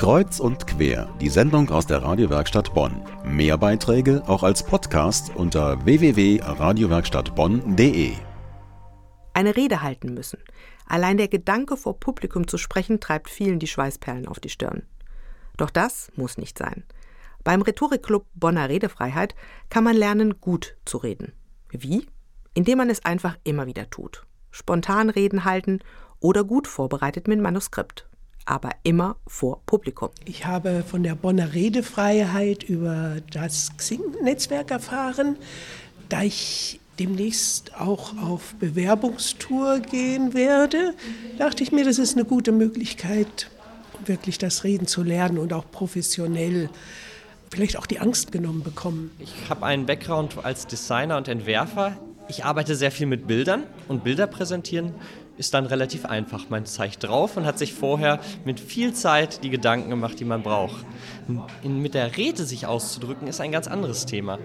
Kreuz und quer, die Sendung aus der Radiowerkstatt Bonn. Mehr Beiträge auch als Podcast unter www.radiowerkstattbonn.de. Eine Rede halten müssen. Allein der Gedanke, vor Publikum zu sprechen, treibt vielen die Schweißperlen auf die Stirn. Doch das muss nicht sein. Beim Rhetorikclub Bonner Redefreiheit kann man lernen, gut zu reden. Wie? Indem man es einfach immer wieder tut. Spontan Reden halten oder gut vorbereitet mit Manuskript aber immer vor Publikum. Ich habe von der Bonner Redefreiheit über das Xing-Netzwerk erfahren. Da ich demnächst auch auf Bewerbungstour gehen werde, dachte ich mir, das ist eine gute Möglichkeit, wirklich das Reden zu lernen und auch professionell vielleicht auch die Angst genommen bekommen. Ich habe einen Background als Designer und Entwerfer. Ich arbeite sehr viel mit Bildern und Bilder präsentieren ist dann relativ einfach. Man zeigt drauf und hat sich vorher mit viel Zeit die Gedanken gemacht, die man braucht. Mit der Rede sich auszudrücken, ist ein ganz anderes Thema.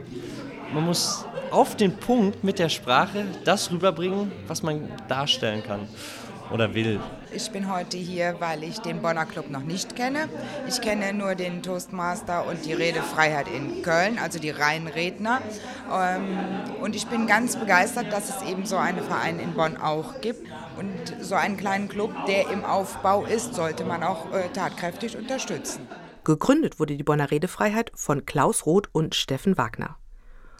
Man muss auf den Punkt mit der Sprache das rüberbringen, was man darstellen kann oder will. Ich bin heute hier, weil ich den Bonner Club noch nicht kenne. Ich kenne nur den Toastmaster und die Redefreiheit in Köln, also die reinen Redner. Ähm, und ich bin ganz begeistert, dass es eben so einen Verein in Bonn auch gibt. Und so einen kleinen Club, der im Aufbau ist, sollte man auch äh, tatkräftig unterstützen. Gegründet wurde die Bonner Redefreiheit von Klaus Roth und Steffen Wagner.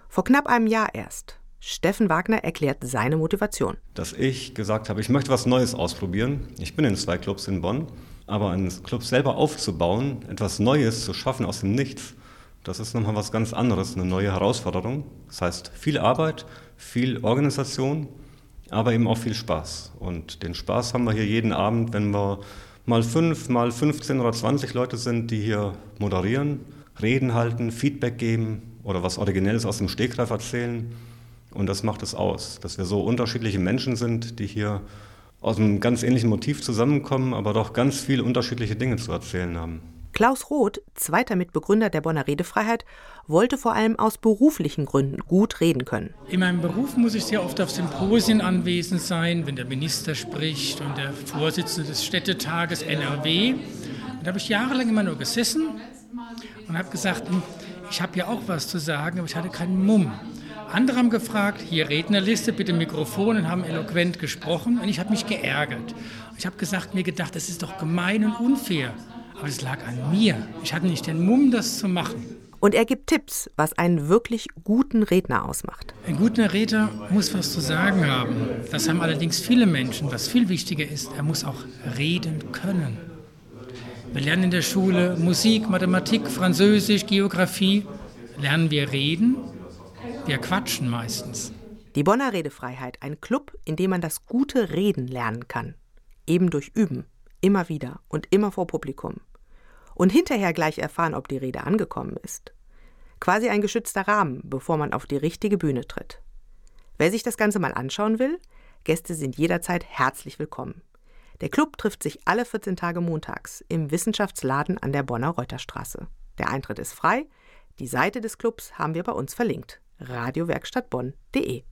Vor knapp einem Jahr erst. Steffen Wagner erklärt seine Motivation. Dass ich gesagt habe, ich möchte was Neues ausprobieren. Ich bin in zwei Clubs in Bonn, aber einen Club selber aufzubauen, etwas Neues zu schaffen aus dem Nichts, das ist nochmal was ganz anderes, eine neue Herausforderung. Das heißt viel Arbeit, viel Organisation, aber eben auch viel Spaß. Und den Spaß haben wir hier jeden Abend, wenn wir mal fünf, mal 15 oder 20 Leute sind, die hier moderieren, Reden halten, Feedback geben oder was Originelles aus dem Stegreif erzählen. Und das macht es aus, dass wir so unterschiedliche Menschen sind, die hier aus einem ganz ähnlichen Motiv zusammenkommen, aber doch ganz viele unterschiedliche Dinge zu erzählen haben. Klaus Roth, zweiter Mitbegründer der Bonner Redefreiheit, wollte vor allem aus beruflichen Gründen gut reden können. In meinem Beruf muss ich sehr oft auf Symposien anwesend sein, wenn der Minister spricht und der Vorsitzende des Städtetages NRW. Und da habe ich jahrelang immer nur gesessen und habe gesagt, hm, ich habe ja auch was zu sagen, aber ich hatte keinen Mumm. Andere haben gefragt, hier Rednerliste, bitte Mikrofon und haben eloquent gesprochen und ich habe mich geärgert. Ich habe gesagt, mir gedacht, das ist doch gemein und unfair. Aber es lag an mir. Ich hatte nicht den Mumm, das zu machen. Und er gibt Tipps, was einen wirklich guten Redner ausmacht. Ein guter Redner muss was zu sagen haben. Das haben allerdings viele Menschen. Was viel wichtiger ist, er muss auch reden können. Wir lernen in der Schule Musik, Mathematik, Französisch, Geografie. Lernen wir reden wir quatschen meistens. Die Bonner Redefreiheit, ein Club, in dem man das gute Reden lernen kann. Eben durch Üben, immer wieder und immer vor Publikum. Und hinterher gleich erfahren, ob die Rede angekommen ist. Quasi ein geschützter Rahmen, bevor man auf die richtige Bühne tritt. Wer sich das Ganze mal anschauen will, Gäste sind jederzeit herzlich willkommen. Der Club trifft sich alle 14 Tage montags im Wissenschaftsladen an der Bonner Reuterstraße. Der Eintritt ist frei. Die Seite des Clubs haben wir bei uns verlinkt radiowerkstattbonn.de